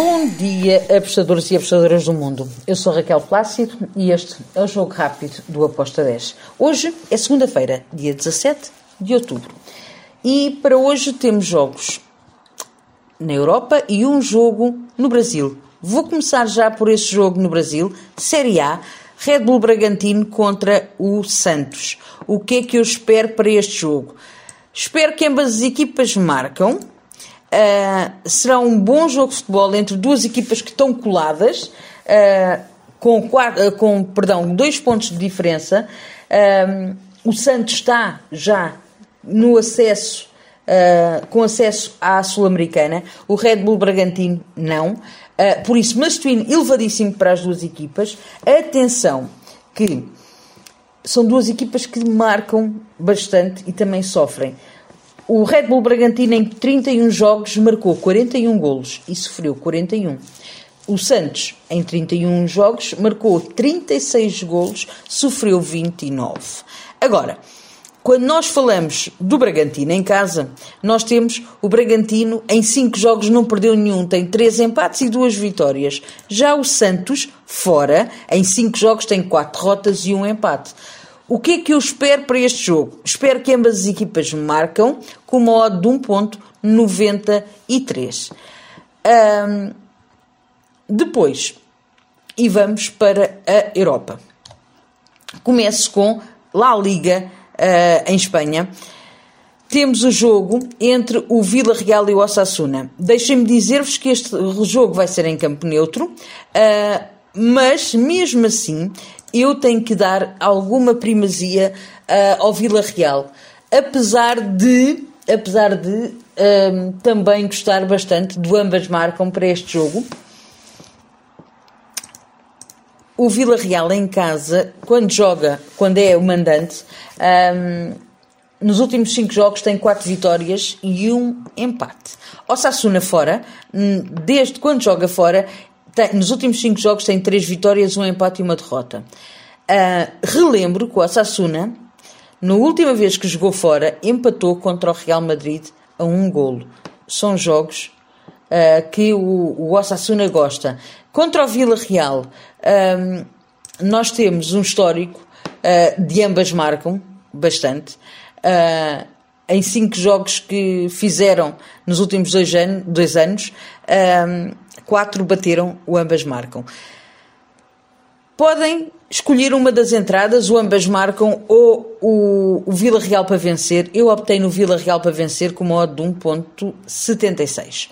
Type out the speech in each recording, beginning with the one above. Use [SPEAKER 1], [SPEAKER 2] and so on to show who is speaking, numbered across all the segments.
[SPEAKER 1] Bom dia, apostadores e apostadoras do mundo. Eu sou Raquel Plácido e este é o Jogo Rápido do Aposta 10. Hoje é segunda-feira, dia 17 de outubro. E para hoje temos jogos na Europa e um jogo no Brasil. Vou começar já por esse jogo no Brasil, Série A, Red Bull Bragantino contra o Santos. O que é que eu espero para este jogo? Espero que ambas as equipas marcam. Uh, será um bom jogo de futebol entre duas equipas que estão coladas, uh, com, quatro, uh, com perdão, dois pontos de diferença. o Santos está já no acesso, com acesso à Sul-Americana, o Red Bull Bragantino não. por isso, masculino elevadíssimo para as duas equipas. Atenção que são duas equipas que marcam bastante e também sofrem. O Red Bull Bragantino, em 31 jogos, marcou 41 golos e sofreu 41. O Santos, em 31 jogos, marcou 36 golos, sofreu 29. Agora, quando nós falamos do Bragantino em casa, nós temos o Bragantino em 5 jogos não perdeu nenhum, tem 3 empates e 2 vitórias. Já o Santos, fora, em 5 jogos tem 4 derrotas e 1 empate. O que é que eu espero para este jogo? Espero que ambas as equipas marcam com uma odd de 1.93. Um, depois, e vamos para a Europa. Começo com La Liga uh, em Espanha. Temos o jogo entre o Vila Real e o Osasuna. Deixem-me dizer-vos que este jogo vai ser em campo neutro, uh, mas mesmo assim eu tenho que dar alguma primazia uh, ao Vila Real, apesar de, apesar de um, também gostar bastante do ambas marcam para este jogo. O Vila Real em casa, quando joga, quando é o mandante, um, nos últimos cinco jogos tem quatro vitórias e um empate. O Sassuna fora, hum, desde quando joga fora, tem, nos últimos cinco jogos tem três vitórias, um empate e uma derrota. Uh, relembro que o Osasuna, na última vez que jogou fora, empatou contra o Real Madrid a um golo. São jogos uh, que o, o Osasuna gosta. Contra o Vila Real, uh, nós temos um histórico de ambas marcam bastante. Em cinco jogos que fizeram nos últimos dois, anos, dois anos, quatro bateram, o ambas marcam. Podem escolher uma das entradas, o ambas marcam, ou o, o Vila Real para vencer. Eu optei no Vila Real para vencer com modo de 1.76.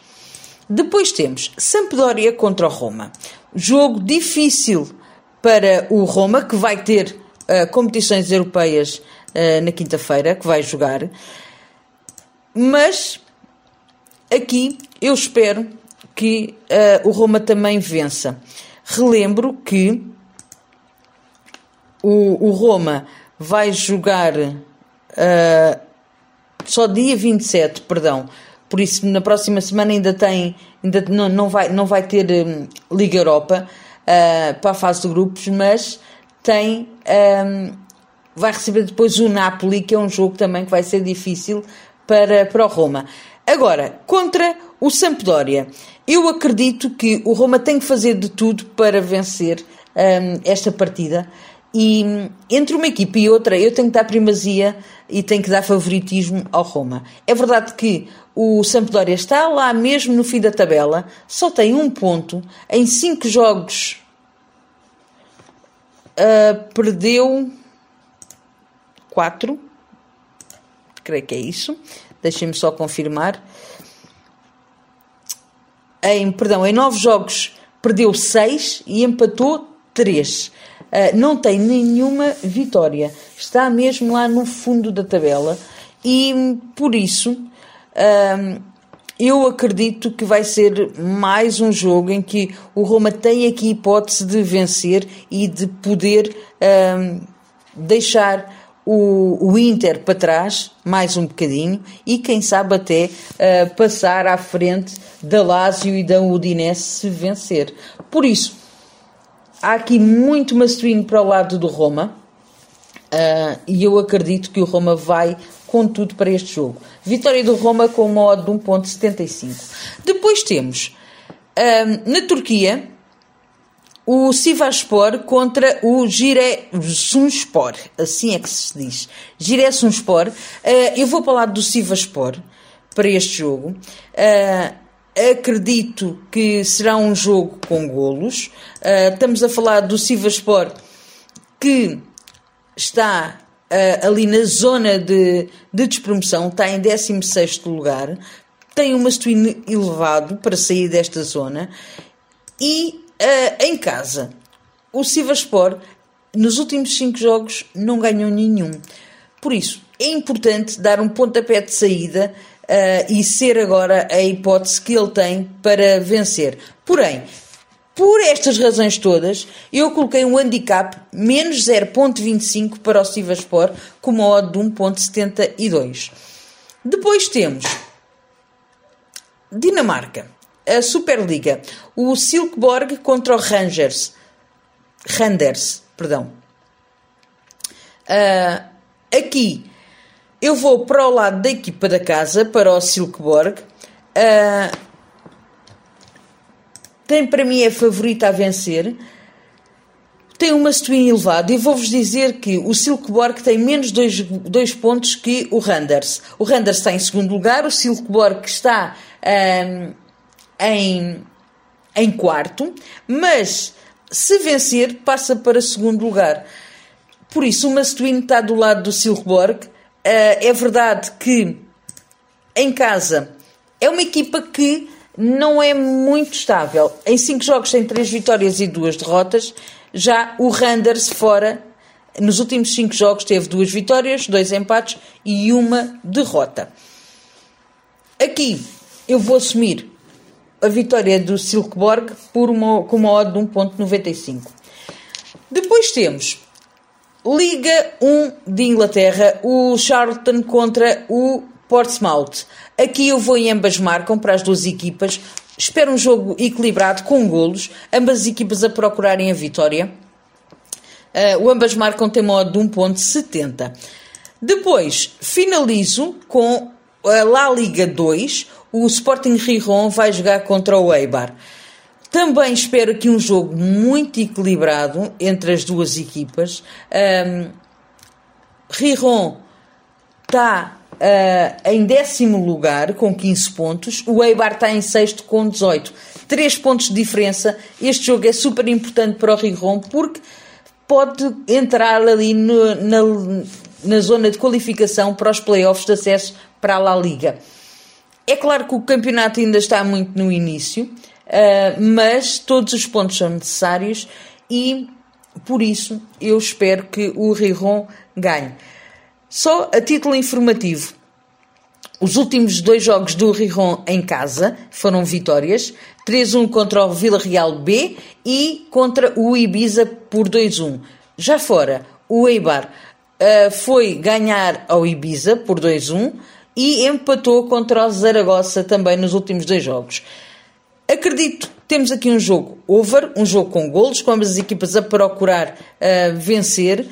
[SPEAKER 1] Depois temos Sampdoria contra o Roma. Jogo difícil para o Roma, que vai ter uh, competições europeias uh, na quinta-feira, que vai jogar. Mas aqui eu espero que uh, o Roma também vença. Relembro que o, o Roma vai jogar uh, só dia 27, perdão. Por isso, na próxima semana ainda tem, ainda não, não, vai, não vai ter um, Liga Europa uh, para a fase de grupos, mas tem, um, vai receber depois o Napoli, que é um jogo também que vai ser difícil para, para o Roma. Agora, contra o Sampdoria. Eu acredito que o Roma tem que fazer de tudo para vencer um, esta partida. E entre uma equipe e outra, eu tenho que dar primazia e tenho que dar favoritismo ao Roma. É verdade que o Sampdoria está lá mesmo no fim da tabela, só tem um ponto em cinco jogos. Uh, perdeu quatro, creio que é isso. Deixem-me só confirmar em, perdão, em nove jogos perdeu seis e empatou três. Uh, não tem nenhuma vitória. Está mesmo lá no fundo da tabela e por isso uh, eu acredito que vai ser mais um jogo em que o Roma tem aqui hipótese de vencer e de poder uh, deixar o, o Inter para trás, mais um bocadinho, e quem sabe até uh, passar à frente da Lazio e da Udinese se vencer. Por isso, há aqui muito masculino para o lado do Roma, uh, e eu acredito que o Roma vai com tudo para este jogo. Vitória do Roma com uma odd de 1.75. Depois temos Um, na Turquia, o Sivaspor contra o Giresunspor, assim é que se diz. Giresunspor. Uh, eu vou para o lado do Sivaspor para este jogo. Uh, acredito que será um jogo com golos. Uh, estamos a falar do Sivaspor que está uh, ali na zona de, de despromoção, está em 16 lugar, tem um masculino elevado para sair desta zona e uh, em casa o Sivaspor nos últimos 5 jogos não ganhou nenhum. Por isso, é importante dar um pontapé de saída uh, e ser agora a hipótese que ele tem para vencer. Porém, por estas razões todas, eu coloquei um handicap menos 0.25 para o Sivaspor com uma odd de 1.72. Depois temos Dinamarca, a Superliga, o Silkeborg contra o Rangers. Randers, perdão. Uh, aqui eu vou para o lado da equipa da casa, para o Silkeborg. Uh, tem para mim a favorita a vencer. Tem uma swing elevada e vou-vos dizer que o Silkeborg tem menos dois, dois pontos que o Randers. O Randers está em segundo lugar, o Silkeborg está um, em, em quarto, mas se vencer passa para segundo lugar. Por isso, o Mastuíno está do lado do Silkeborg. Uh, é verdade que em casa é uma equipa que não é muito estável. Em cinco jogos tem três vitórias e duas derrotas. Já o Randers fora, nos últimos cinco jogos teve duas vitórias, dois empates e uma derrota. Aqui eu vou assumir a vitória do Silkeborg por uma, com uma odd de 1.95. Depois temos Liga 1 de Inglaterra, o Charlton contra o Portsmouth. Aqui eu vou em ambas marcam para as duas equipas. Espero um jogo equilibrado com golos, ambas as equipas a procurarem a vitória. Uh, o ambas marcam tem modo de 1.70. Depois finalizo com a La Liga 2. O Sporting Rijon vai jogar contra o Eibar. Também espero aqui um jogo muito equilibrado entre as duas equipas. Um, Rijon está uh, em décimo lugar com 15 pontos, o Eibar está em sexto com 18. 3 pontos de diferença. Este jogo é super importante para o Rijon porque pode entrar ali no, na, na zona de qualificação para os playoffs de acesso para a La Liga. É claro que o campeonato ainda está muito no início, uh, mas todos os pontos são necessários e por isso eu espero que o Rijon ganhe. Só a título informativo, os últimos dois jogos do Rijon em casa foram vitórias: 3-1 contra o Vila Real B e contra o Ibiza por 2-1. Já fora, o Eibar uh, foi ganhar ao Ibiza por 2-1 e empatou contra o Zaragoza também nos últimos dois jogos. Acredito temos aqui um jogo over, um jogo com golos, com ambas as equipas a procurar uh, vencer.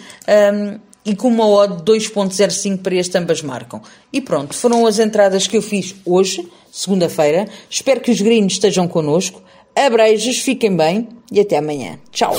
[SPEAKER 1] Um, e com uma odd 2.05 para este ambas marcam. E pronto, foram as entradas que eu fiz hoje, segunda-feira. Espero que os gringos estejam connosco. Abreijos, fiquem bem e até amanhã. Tchau!